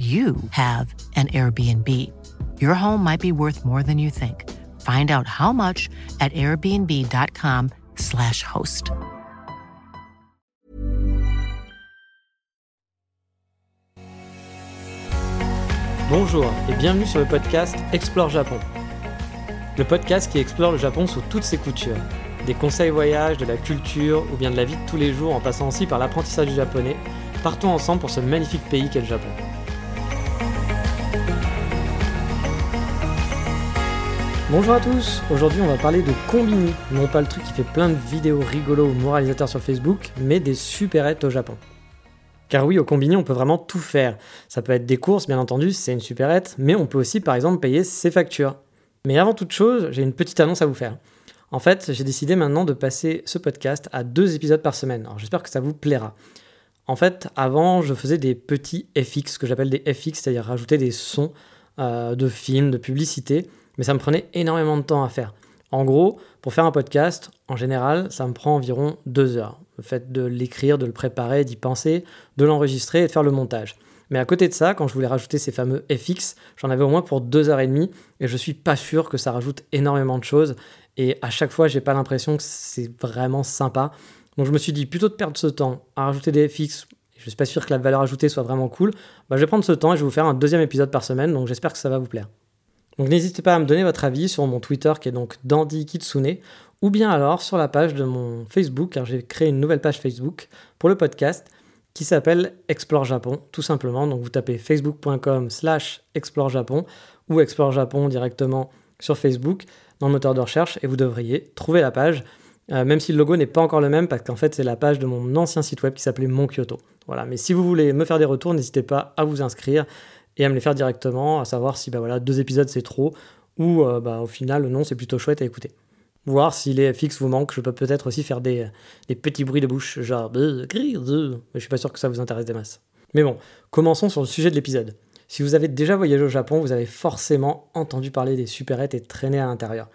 you have an Airbnb. Your home might be worth more than you think. Find out how much at airbnb.com/slash host. Bonjour et bienvenue sur le podcast Explore Japon. Le podcast qui explore le Japon sous toutes ses coutures. Des conseils voyages, de la culture ou bien de la vie de tous les jours en passant aussi par l'apprentissage du japonais. Partons ensemble pour ce magnifique pays qu'est le Japon. Bonjour à tous, aujourd'hui on va parler de Combini, non pas le truc qui fait plein de vidéos rigolos ou moralisateurs sur Facebook, mais des supérettes au Japon. Car oui, au Combini on peut vraiment tout faire. Ça peut être des courses, bien entendu, c'est une supérette, mais on peut aussi par exemple payer ses factures. Mais avant toute chose, j'ai une petite annonce à vous faire. En fait, j'ai décidé maintenant de passer ce podcast à deux épisodes par semaine. Alors j'espère que ça vous plaira. En fait, avant, je faisais des petits FX, que j'appelle des FX, c'est-à-dire rajouter des sons euh, de films, de publicités mais ça me prenait énormément de temps à faire. En gros, pour faire un podcast, en général, ça me prend environ deux heures. Le fait de l'écrire, de le préparer, d'y penser, de l'enregistrer et de faire le montage. Mais à côté de ça, quand je voulais rajouter ces fameux FX, j'en avais au moins pour deux heures et demie, et je suis pas sûr que ça rajoute énormément de choses. Et à chaque fois, j'ai pas l'impression que c'est vraiment sympa. Donc je me suis dit, plutôt de perdre ce temps à rajouter des FX, je suis pas sûr que la valeur ajoutée soit vraiment cool, bah, je vais prendre ce temps et je vais vous faire un deuxième épisode par semaine, donc j'espère que ça va vous plaire. Donc n'hésitez pas à me donner votre avis sur mon Twitter qui est donc Dandy Kitsune ou bien alors sur la page de mon Facebook car j'ai créé une nouvelle page Facebook pour le podcast qui s'appelle Explore Japon tout simplement. Donc vous tapez facebook.com slash Explore Japon ou Explore Japon directement sur Facebook dans le moteur de recherche et vous devriez trouver la page. Euh, même si le logo n'est pas encore le même, parce qu'en fait c'est la page de mon ancien site web qui s'appelait Mon Kyoto. Voilà, mais si vous voulez me faire des retours, n'hésitez pas à vous inscrire et à me les faire directement, à savoir si bah voilà, deux épisodes c'est trop, ou euh, bah, au final non, c'est plutôt chouette à écouter. Voir si les FX vous manquent, je peux peut-être aussi faire des, des, petits bruits de bouche, genre mais je suis pas sûr que ça vous intéresse des masses. Mais bon, commençons sur le sujet de l'épisode. Si vous avez déjà voyagé au Japon, vous avez forcément entendu parler des supérettes et traîner à l'intérieur.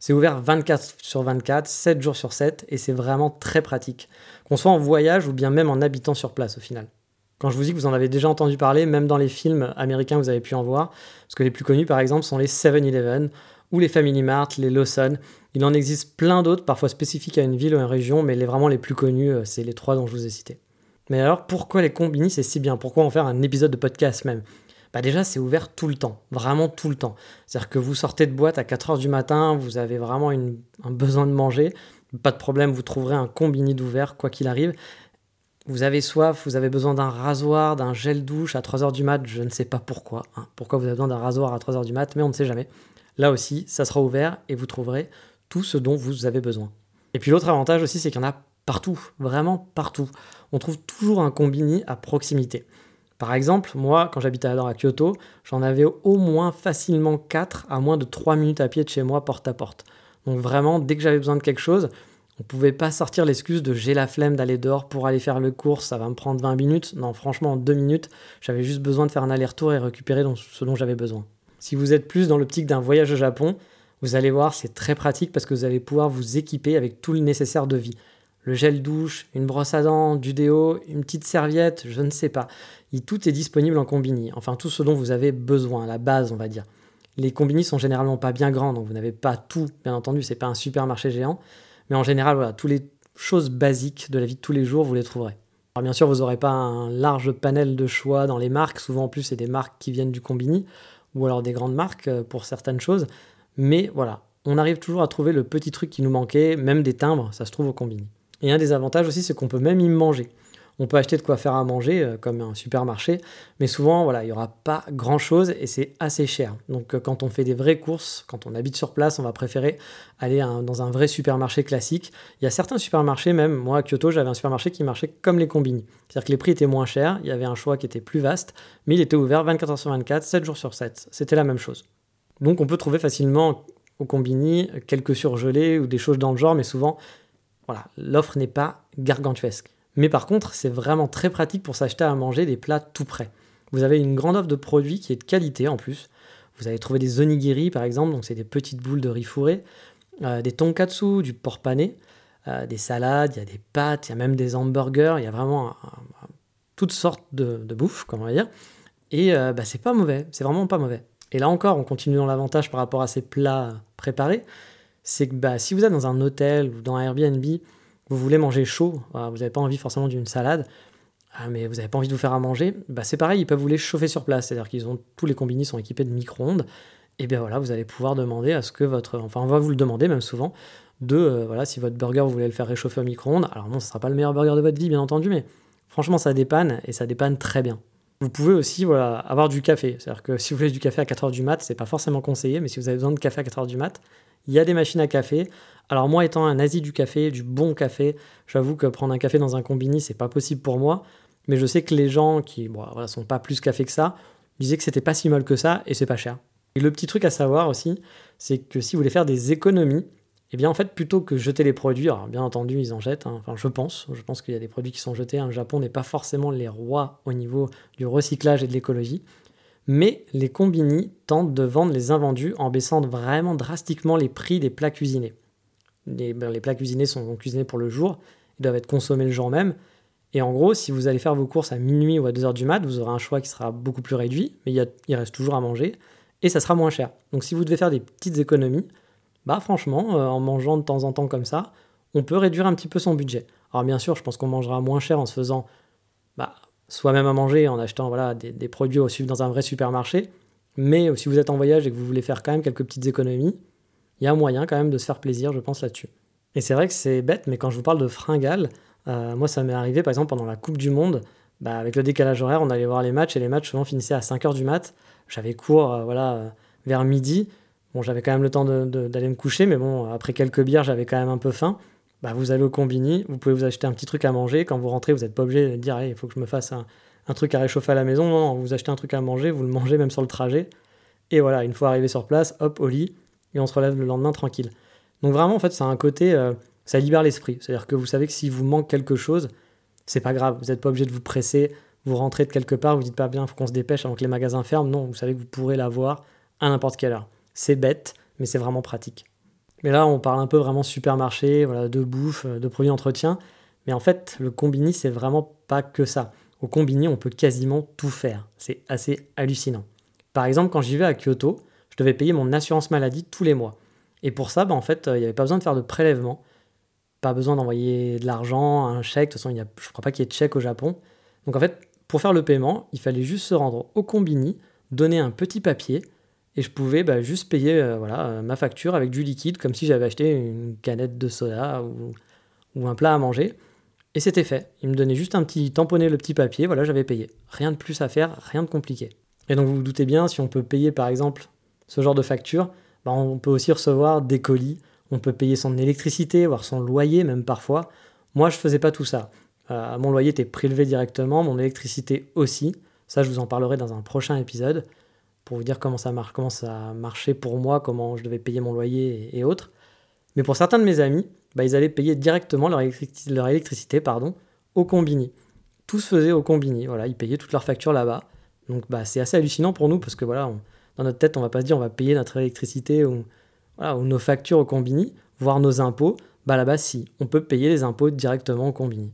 C'est ouvert 24 sur 24, 7 jours sur 7, et c'est vraiment très pratique, qu'on soit en voyage ou bien même en habitant sur place au final. Quand je vous dis que vous en avez déjà entendu parler, même dans les films américains, vous avez pu en voir, parce que les plus connus, par exemple, sont les 7-Eleven ou les Family Mart, les Lawson. Il en existe plein d'autres, parfois spécifiques à une ville ou à une région, mais les vraiment les plus connus, euh, c'est les trois dont je vous ai cités. Mais alors, pourquoi les combini, c'est si bien? Pourquoi en faire un épisode de podcast même? Bah déjà, c'est ouvert tout le temps, vraiment tout le temps. C'est-à-dire que vous sortez de boîte à 4h du matin, vous avez vraiment un besoin de manger, pas de problème, vous trouverez un combini d'ouvert, quoi qu'il arrive. Vous avez soif, vous avez besoin d'un rasoir, d'un gel douche à 3h du mat, je ne sais pas pourquoi. Hein. pourquoi vous avez besoin d'un rasoir à 3h du mat, mais on ne sait jamais. Là aussi, ça sera ouvert et vous trouverez tout ce dont vous avez besoin. Et puis l'autre avantage aussi, c'est qu'il y en a partout, vraiment partout. On trouve toujours un combini à proximité. Par exemple, moi, quand j'habitais alors à Kyoto, j'en avais au moins facilement 4 à moins de 3 minutes à pied de chez moi, porte à porte. Donc vraiment, dès que j'avais besoin de quelque chose, on pouvait pas sortir l'excuse de j'ai la flemme d'aller dehors pour aller faire le cours, ça va me prendre 20 minutes. Non, franchement, en 2 minutes, j'avais juste besoin de faire un aller-retour et récupérer ce dont j'avais besoin. Si vous êtes plus dans l'optique d'un voyage au Japon, vous allez voir, c'est très pratique parce que vous allez pouvoir vous équiper avec tout le nécessaire de vie. Le gel douche, une brosse à dents, du déo, une petite serviette, je ne sais pas. tout est disponible en combini. Enfin, tout ce dont vous avez besoin, la base, on va dire. Les combini sont généralement pas bien grands, donc vous n'avez pas tout, bien entendu, c'est pas un supermarché géant. Mais en général, voilà, toutes les choses basiques de la vie de tous les jours, vous les trouverez. Alors bien sûr, vous n'aurez pas un large panel de choix dans les marques. Souvent, en plus, c'est des marques qui viennent du combini ou alors des grandes marques euh, pour certaines choses. Mais voilà, on arrive toujours à trouver le petit truc qui nous manquait, même des timbres, ça se trouve au combini. Et un des avantages aussi, c'est qu'on peut même y manger. On peut acheter de quoi faire à manger, euh, comme un supermarché, mais souvent, voilà, il n'y aura pas grand-chose et c'est assez cher. Donc, euh, quand on fait des vraies courses, quand on habite sur place, on va préférer aller dans un vrai supermarché classique. Il y a certains supermarchés, même moi à Kyoto, j'avais un supermarché qui marchait comme les combini. C'est-à-dire que les prix étaient moins chers, il y avait un choix qui était plus vaste, mais il était ouvert 24 h sur 24, 7 jours sur 7. C'était la même chose. Donc, on peut trouver facilement au combini quelques surgelés ou des choses dans le genre, mais souvent, voilà, l'offre n'est pas gargantuesque. Mais par contre, c'est vraiment très pratique pour s'acheter à manger des plats tout prêts. Vous avez une grande offre de produits qui est de qualité en plus. Vous allez trouver des onigiri par exemple, donc c'est des petites boules de riz fourré, euh, des tonkatsu, du porc pané, euh, des salades, il y a des pâtes, il y a même des hamburgers, il y a vraiment toutes sortes de, de bouffe, comment dire. Et euh, bah, c'est pas mauvais, c'est vraiment pas mauvais. Et là encore, on continue dans l'avantage par rapport à ces plats préparés, c'est que bah, si vous êtes dans un hôtel ou dans un Airbnb, vous voulez manger chaud, vous n'avez pas envie forcément d'une salade, ah, mais vous n'avez pas envie de vous faire à manger, bah, c'est pareil, ils peuvent vous les chauffer sur place, c'est-à-dire qu'ils ont tous les combini sont équipés de micro-ondes, et bien voilà, vous allez pouvoir demander à ce que votre, enfin on va vous le demander même souvent, de euh, voilà si votre burger vous voulez le faire réchauffer au micro-ondes, alors non, ce sera pas le meilleur burger de votre vie bien entendu, mais franchement ça dépanne et ça dépanne très bien. Vous pouvez aussi voilà, avoir du café. C'est-à-dire que si vous voulez du café à 4h du mat, c'est pas forcément conseillé, mais si vous avez besoin de café à 4h du mat, il y a des machines à café. Alors moi étant un Asie du café, du bon café, j'avoue que prendre un café dans un combini, c'est pas possible pour moi, mais je sais que les gens qui bon, sont pas plus café que ça, disaient que c'était pas si mal que ça et c'est pas cher. Et le petit truc à savoir aussi, c'est que si vous voulez faire des économies, eh bien en fait plutôt que jeter les produits, alors bien entendu ils en jettent, hein, enfin je pense, je pense qu'il y a des produits qui sont jetés, hein. le Japon n'est pas forcément les rois au niveau du recyclage et de l'écologie, mais les combini tentent de vendre les invendus en baissant vraiment drastiquement les prix des plats cuisinés. Les, ben, plats cuisinés sont cuisinés pour le jour, ils doivent être consommés le jour même, et en gros si vous allez faire vos courses à minuit ou à 2h du mat, vous aurez un choix qui sera beaucoup plus réduit, mais il, il reste toujours à manger, et ça sera moins cher. Donc si vous devez faire des petites économies, bah franchement, euh, en mangeant de temps en temps comme ça, on peut réduire un petit peu son budget. Alors bien sûr, je pense qu'on mangera moins cher en se faisant bah, soi-même à manger, en achetant voilà, des, produits au dans un vrai supermarché. Mais si vous êtes en voyage et que vous voulez faire quand même quelques petites économies, il y a moyen quand même de se faire plaisir, je pense, là-dessus. Et c'est vrai que c'est bête, mais quand je vous parle de fringales, euh, moi ça m'est arrivé par exemple pendant la Coupe du Monde, bah, avec le décalage horaire, on allait voir les matchs et les matchs souvent finissaient à 5h du mat. J'avais cours euh, voilà, vers midi Bon, j'avais quand même le temps d'aller me coucher, mais bon, après quelques bières, j'avais quand même un peu faim. Bah, vous allez au combini, vous pouvez vous acheter un petit truc à manger. Quand vous rentrez, vous n'êtes pas obligé de dire, il faut que je me fasse un, truc à réchauffer à la maison. Non, vous achetez un truc à manger, vous le mangez même sur le trajet. Et voilà, une fois arrivé sur place, hop, au lit, et on se relève le lendemain tranquille. Donc vraiment, en fait, c'est un côté, euh, ça libère l'esprit. C'est-à-dire que vous savez que si vous manque quelque chose, c'est pas grave. Vous n'êtes pas obligé de vous presser. Vous rentrez de quelque part, vous dites pas bien, faut qu'on se dépêche avant que les magasins ferment. Non, vous savez que vous pourrez l'avoir à n'importe quelle heure. C'est bête, mais c'est vraiment pratique. Mais là, on parle un peu vraiment supermarché, voilà, de bouffe, de produits d'entretien. Mais en fait, le combini, c'est vraiment pas que ça. Au combini, on peut quasiment tout faire. C'est assez hallucinant. Par exemple, quand j'y vais à Kyoto, je devais payer mon assurance maladie tous les mois. Et pour ça, bah, en fait, il n'y avait pas besoin de faire de prélèvement, pas besoin d'envoyer de l'argent, un chèque. De toute façon, a, je ne crois pas qu'il y ait de chèque au Japon. Donc en fait, pour faire le paiement, il fallait juste se rendre au combini, donner un petit papier, et je pouvais bah, juste payer euh, voilà, euh, ma facture avec du liquide, comme si j'avais acheté une canette de soda ou, ou un plat à manger. Et c'était fait. Il me donnait juste un petit tamponner le petit papier, voilà, j'avais payé. Rien de plus à faire, rien de compliqué. Et donc vous vous doutez bien, si on peut payer par exemple ce genre de facture, bah, on peut aussi recevoir des colis, on peut payer son électricité, voire son loyer même parfois. Moi je faisais pas tout ça. Euh, mon loyer était prélevé directement, mon électricité aussi. Ça je vous en parlerai dans un prochain épisode pour vous dire comment ça, comment ça marchait pour moi, comment je devais payer mon loyer et, autres. Mais pour certains de mes amis, bah, ils allaient payer directement leur, leur électricité pardon, au combini. Tout se faisait au combini, voilà, ils payaient toutes leurs factures là-bas. Donc bah, c'est assez hallucinant pour nous parce que voilà, dans notre tête, on va pas se dire on va payer notre électricité ou, nos factures au combini, voire nos impôts. Bah là-bas, si, on peut payer les impôts directement au combini.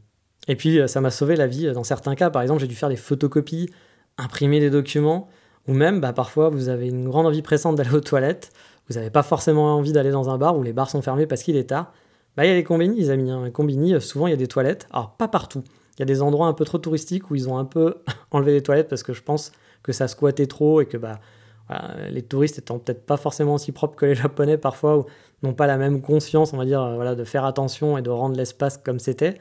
Et puis, euh, ça m'a sauvé la vie dans certains cas. Par exemple, j'ai dû faire des photocopies, imprimer des documents. Ou même, bah, parfois, vous avez une grande envie pressante d'aller aux toilettes, vous n'avez pas forcément envie d'aller dans un bar où les bars sont fermés parce qu'il est tard. Bah, il y a les combini, les amis. Hein. Les combini, euh, souvent, il y a des toilettes. Alors, pas partout. Il y a des endroits un peu trop touristiques où ils ont un peu enlevé les toilettes parce que je pense que ça squattait trop et que bah, les touristes étant peut-être pas forcément aussi propres que les Japonais parfois, n'ont pas la même conscience, on va dire, euh, voilà, de faire attention et de rendre l'espace comme c'était.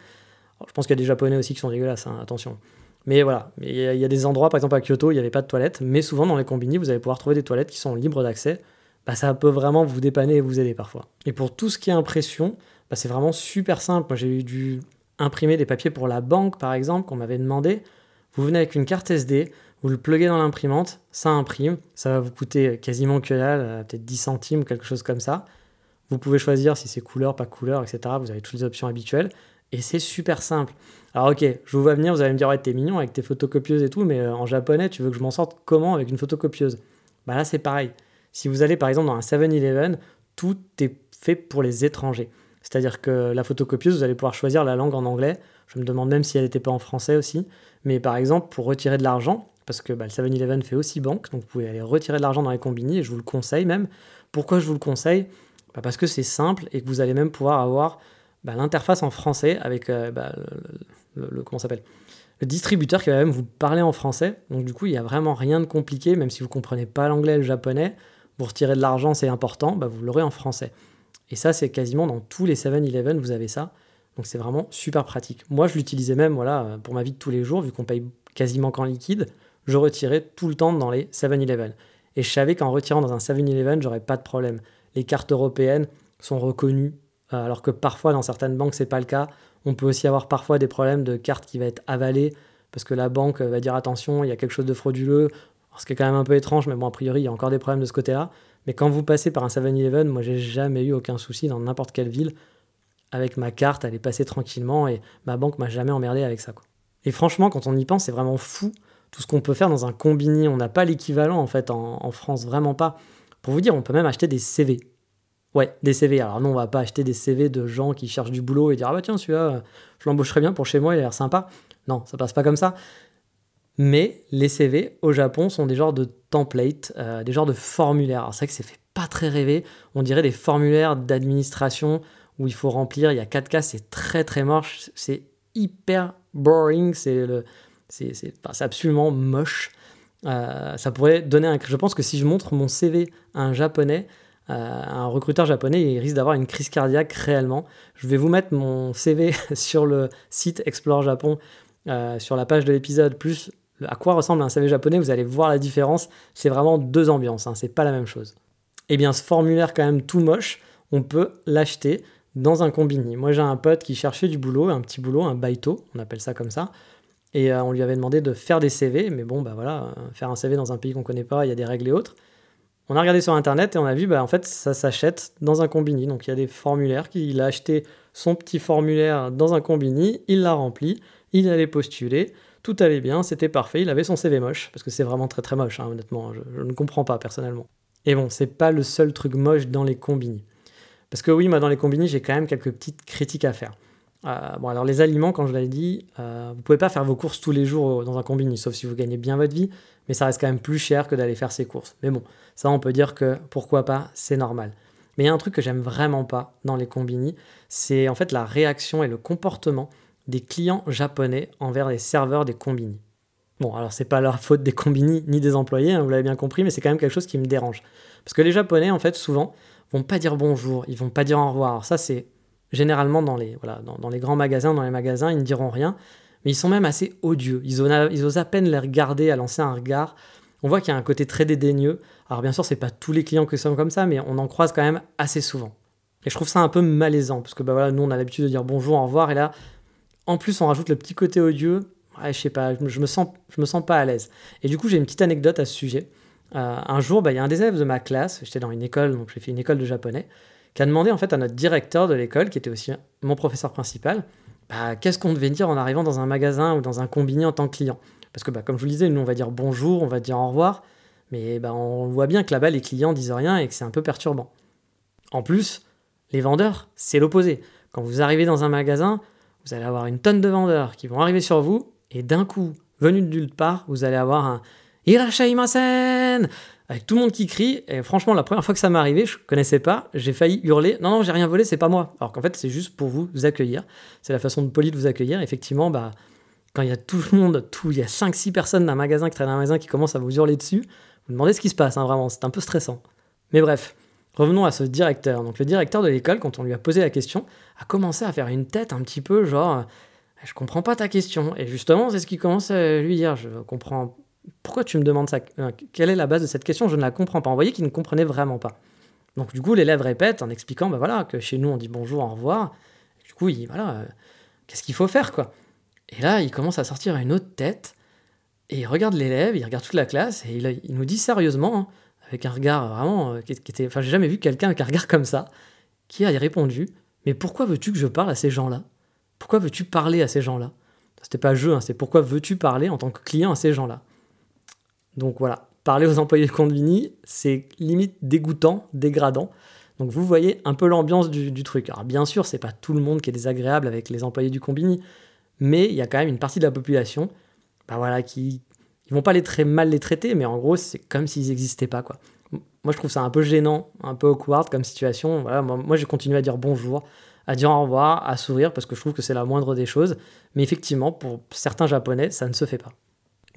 je pense qu'il y a des Japonais aussi qui sont dégueulasses, hein, attention. Mais voilà, il y, a des endroits, par exemple à Kyoto, il n'y avait pas de toilettes, mais souvent dans les combini, vous allez pouvoir trouver des toilettes qui sont libres d'accès. Bah, ça peut vraiment vous dépanner et vous aider parfois. Et pour tout ce qui est impression, bah, c'est vraiment super simple. Moi, j'ai dû imprimer des papiers pour la banque, par exemple, qu'on m'avait demandé. Vous venez avec une carte SD, vous le pluguez dans l'imprimante, ça imprime, ça va vous coûter quasiment que dalle, euh, peut-être 10 centimes, quelque chose comme ça. Vous pouvez choisir si c'est couleur, pas couleur, etc. Vous avez toutes les options habituelles. Et c'est super simple. Alors ok, je vous vois venir, vous allez me dire, ouais, t'es mignon avec tes photocopieuses et tout, mais euh, en japonais, tu veux que je m'en sorte comment avec une photocopieuse? Bah là, c'est pareil. Si vous allez par exemple dans un 7-Eleven, tout est fait pour les étrangers. C'est-à-dire que la photocopieuse, vous allez pouvoir choisir la langue en anglais. Je me demande même si elle n'était pas en français aussi. Mais par exemple, pour retirer de l'argent, parce que bah, le 7-Eleven fait aussi banque, donc vous pouvez aller retirer de l'argent dans les combini, et je vous le conseille même. Pourquoi je vous le conseille? Bah, Parce que c'est simple et que vous allez même pouvoir avoir bah, l'interface en français avec euh, le, comment s'appelle? Le distributeur qui va même vous parler en français. Donc du coup, il n'y a vraiment rien de compliqué, même si vous ne comprenez pas l'anglais et le japonais. Vous retirez de l'argent, c'est important, vous l'aurez en français. Et ça, c'est quasiment dans tous les 7-Eleven, vous avez ça. Donc c'est vraiment super pratique. Moi, je l'utilisais même voilà, pour ma vie de tous les jours, vu qu'on paye quasiment qu'en liquide. Je retirais tout le temps dans les 7-Eleven. Et je savais qu'en retirant dans un 7-Eleven, j'aurais pas de problème. Les cartes européennes sont reconnues euh, alors que parfois dans certaines banques c'est pas le cas. On peut aussi avoir parfois des problèmes de carte qui va être avalée parce que la banque va dire attention, il y a quelque chose de frauduleux, ce qui est quand même un peu étrange, mais bon, a priori, il y a encore des problèmes de ce côté-là. Mais quand vous passez par un 7-Eleven, moi, j'ai jamais eu aucun souci dans n'importe quelle ville. Avec ma carte, elle est passée tranquillement et ma banque m'a jamais emmerdé avec ça. Et franchement, quand on y pense, c'est vraiment fou tout ce qu'on peut faire dans un combini. On n'a pas l'équivalent en fait en, France, vraiment pas. Pour vous dire, on peut même acheter des CV. Ouais, des CV. Alors non, on va pas acheter des CV de gens qui cherchent du boulot et dire ah bah tiens celui-là, je l'embaucherai bien pour chez moi, il a l'air sympa. Non, ça passe pas comme ça. Mais les CV au Japon sont des genres de templates, euh, des genres de formulaires. Alors c'est vrai que c'est fait pas très rêver. On dirait des formulaires d'administration où il faut remplir. Il y a 4 cas, c'est très très moche. C'est hyper boring. C'est le, c'est, absolument moche. Euh, ça pourrait donner un. Je pense que si je montre mon CV à un japonais, euh, un recruteur japonais, il risque d'avoir une crise cardiaque réellement. Je vais vous mettre mon CV sur le site Explore Japon, euh, sur la page de l'épisode, plus à quoi ressemble un CV japonais, vous allez voir la différence. C'est vraiment deux ambiances, hein, c'est pas la même chose. Eh bien, ce formulaire quand même tout moche, on peut l'acheter dans un combini. Moi, j'ai un pote qui cherchait du boulot, un petit boulot, un baito, on appelle ça comme ça. Et euh, on lui avait demandé de faire des CV, mais bon, bah voilà, faire un CV dans un pays qu'on connaît pas, il y a des règles et autres. On a regardé sur internet et on a vu, bah, en fait, ça s'achète dans un combini. Donc il y a des formulaires. Il a acheté son petit formulaire dans un combini, il l'a rempli, il allait postuler, tout allait bien, c'était parfait. Il avait son CV moche, parce que c'est vraiment très très moche, hein, honnêtement. Je, ne comprends pas personnellement. Et bon, c'est pas le seul truc moche dans les combini. Parce que oui, dans les combini, j'ai quand même quelques petites critiques à faire. Euh, bon, alors les aliments, quand je l'ai dit, euh, vous pouvez pas faire vos courses tous les jours dans un combini, sauf si vous gagnez bien votre vie, mais ça reste quand même plus cher que d'aller faire ses courses. Mais bon, ça on peut dire que pourquoi pas, c'est normal. Mais il y a un truc que j'aime vraiment pas dans les combini, c'est en fait la réaction et le comportement des clients japonais envers les serveurs des combini. Bon, alors c'est pas la faute des combini ni des employés, hein, vous l'avez bien compris, mais c'est quand même quelque chose qui me dérange. Parce que les japonais, en fait, souvent, vont pas dire bonjour, ils vont pas dire au revoir. Alors ça, c'est généralement dans les, voilà, dans, les grands magasins, dans les magasins, ils ne diront rien, mais ils sont même assez odieux. Ils osent, à peine les regarder, à lancer un regard. On voit qu'il y a un côté très dédaigneux. Alors bien sûr, c'est pas tous les clients qui sont comme ça, mais on en croise quand même assez souvent. Et je trouve ça un peu malaisant, parce que bah voilà, nous on a l'habitude de dire bonjour, au revoir, et là, en plus on rajoute le petit côté odieux. Ouais, je sais pas, je me sens, me sens pas à l'aise. Et du coup, j'ai une petite anecdote à ce sujet. Euh, un jour, bah, il y a un des élèves de ma classe, j'étais dans une école, donc j'ai fait une école de japonais, qui a demandé en fait à notre directeur de l'école, qui était aussi mon professeur principal, bah, qu'est-ce qu'on devait dire en arrivant dans un magasin ou dans un combiné en tant que client? Parce que bah, comme je vous le disais, nous on va dire bonjour, on va dire au revoir, mais bah, on voit bien que là-bas les clients disent rien et que c'est un peu perturbant. En plus, les vendeurs, c'est l'opposé. Quand vous arrivez dans un magasin, vous allez avoir une tonne de vendeurs qui vont arriver sur vous, et d'un coup, venu de nulle part, vous allez avoir un Irashaimasen avec tout le monde qui crie. Et franchement, la première fois que ça m'est arrivé, je connaissais pas, j'ai failli hurler Non, non, j'ai rien volé, c'est pas moi. Alors qu'en fait, c'est juste pour vous, accueillir. C'est la façon de poli de vous accueillir. Effectivement, bah, quand il y a tout le monde, tout, il y a 5-6 personnes d'un magasin qui traînent un magasin qui commencent à vous hurler dessus, vous demandez ce qui se passe, hein, vraiment, c'est un peu stressant. Mais bref, revenons à ce directeur. Donc le directeur de l'école, quand on lui a posé la question, a commencé à faire une tête un petit peu genre Je comprends pas ta question. Et justement, c'est ce qu'il commence à lui dire. Je comprends. Pourquoi tu me demandes ça euh, Quelle est la base de cette question? Je ne la comprends pas. Vous voyez qu'il ne comprenait vraiment pas. Donc du coup, l'élève répète en expliquant, ben voilà, que chez nous on dit bonjour, au revoir. du coup, il, voilà, euh, qu'est-ce qu'il faut faire quoi? Et là, il commence à sortir une autre tête et il regarde l'élève, il regarde toute la classe et il, nous dit sérieusement, hein, avec un regard vraiment euh, qui, était, enfin, j'ai jamais vu quelqu'un avec un regard comme ça, qui a répondu, mais pourquoi veux-tu que je parle à ces gens-là? Pourquoi veux-tu parler à ces gens-là? C'était pas jeu, hein, c'est pourquoi veux-tu parler en tant que client à ces gens-là? Donc voilà, parler aux employés de Convini, c'est limite dégoûtant, dégradant. Donc vous voyez un peu l'ambiance du, truc. Alors bien sûr, c'est pas tout le monde qui est désagréable avec les employés du Combini, mais il y a quand même une partie de la population, bah voilà, qui ils vont pas les très mal les traiter, mais en gros c'est comme s'ils n'existaient pas quoi. Moi je trouve ça un peu gênant, un peu awkward comme situation. Voilà, moi, moi j'ai continué à dire bonjour, à dire au revoir, à sourire parce que je trouve que c'est la moindre des choses. Mais effectivement, pour certains japonais, ça ne se fait pas.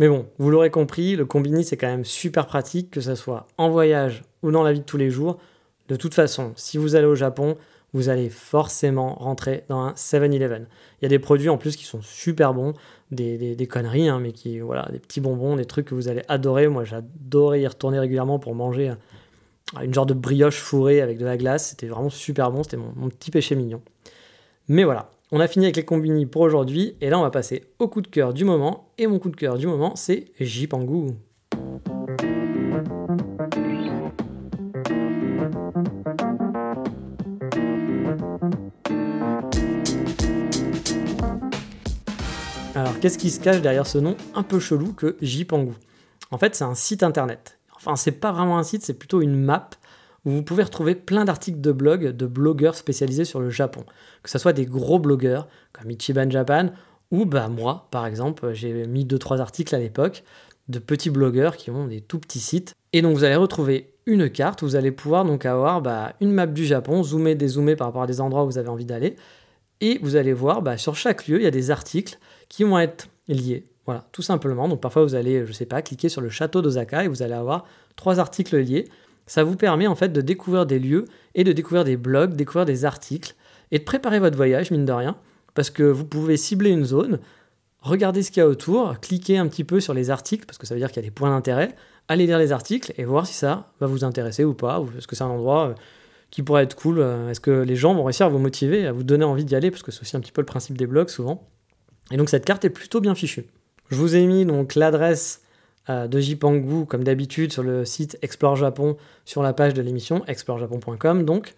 Mais bon, vous l'aurez compris, le combini c'est quand même super pratique, que ce soit en voyage ou dans la vie de tous les jours. De toute façon, si vous allez au Japon, vous allez forcément rentrer dans un 7-Eleven. Il y a des produits en plus qui sont super bons, des, des, conneries, hein, mais voilà, des petits bonbons, des trucs que vous allez adorer. Moi, j'adorais y retourner régulièrement pour manger euh, une genre de brioche fourrée avec de la glace. C'était vraiment super bon, c'était mon, petit péché mignon. Mais voilà, on a fini avec les combini pour aujourd'hui, et là on va passer au coup de cœur du moment, et mon coup de cœur du moment c'est Jipangu. Alors qu'est-ce qui se cache derrière ce nom un peu chelou que Jipangu En fait c'est un site internet. Enfin c'est pas vraiment un site, c'est plutôt une map où vous pouvez retrouver plein d'articles de blog de blogueurs spécialisés sur le Japon. Que ce soit des gros blogueurs comme Ichiban Japan ou bah moi par exemple, j'ai mis 2-3 articles à l'époque de petits blogueurs qui ont des tout petits sites. Et donc vous allez retrouver une carte, vous allez pouvoir donc avoir bah, une map du Japon, zoomer, dézoomer par rapport à des endroits où vous avez envie d'aller. Et vous allez voir, bah, sur chaque lieu, il y a des articles qui vont être liés. Voilà, tout simplement. Donc parfois vous allez, je sais pas, cliquer sur le château d'Osaka et vous allez avoir trois articles liés ça vous permet en fait de découvrir des lieux et de découvrir des blogs, découvrir des articles et de préparer votre voyage, mine de rien, parce que vous pouvez cibler une zone, regarder ce qu'il y a autour, cliquer un petit peu sur les articles, parce que ça veut dire qu'il y a des points d'intérêt, aller lire les articles et voir si ça va vous intéresser ou pas, ou est-ce que c'est un endroit euh, qui pourrait être cool, euh, est-ce que les gens vont réussir à vous motiver, à vous donner envie d'y aller, parce que c'est aussi un petit peu le principe des blogs souvent. Et donc cette carte est plutôt bien fichue. Je vous ai mis donc l'adresse de Jipangu, comme d'habitude, sur le site Explore Japon, sur la page de l'émission, explorejapon.com donc.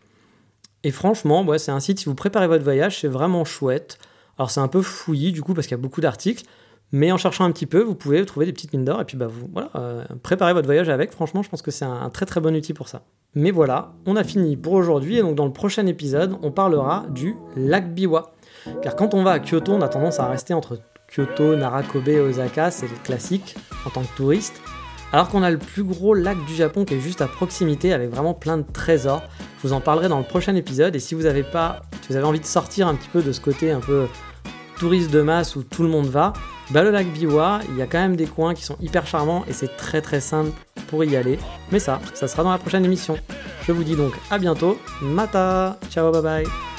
Et franchement, c'est un site, si vous préparez votre voyage, c'est vraiment chouette. Alors c'est un peu fouillis du coup, parce qu'il y a beaucoup d'articles, mais en cherchant un petit peu, vous pouvez trouver des petites mines d'or, et puis bah, vous, voilà, euh, préparez votre voyage avec. Franchement, je pense que c'est un, un, très très bon outil pour ça. Mais voilà, on a fini pour aujourd'hui, et donc dans le prochain épisode, on parlera du lac Biwa. Car quand on va à Kyoto, on a tendance à rester entre Kyoto, Narakobe, Osaka, c'est le classique en tant que touriste. Alors qu'on a le plus gros lac du Japon qui est juste à proximité avec vraiment plein de trésors. Je vous en parlerai dans le prochain épisode et si vous avez pas, si vous avez envie de sortir un petit peu de ce côté un peu touriste de masse où tout le monde va, bah le lac Biwa, il y a quand même des coins qui sont hyper charmants et c'est très très simple pour y aller. Mais ça, ça sera dans la prochaine émission. Je vous dis donc à bientôt. Mata Ciao bye bye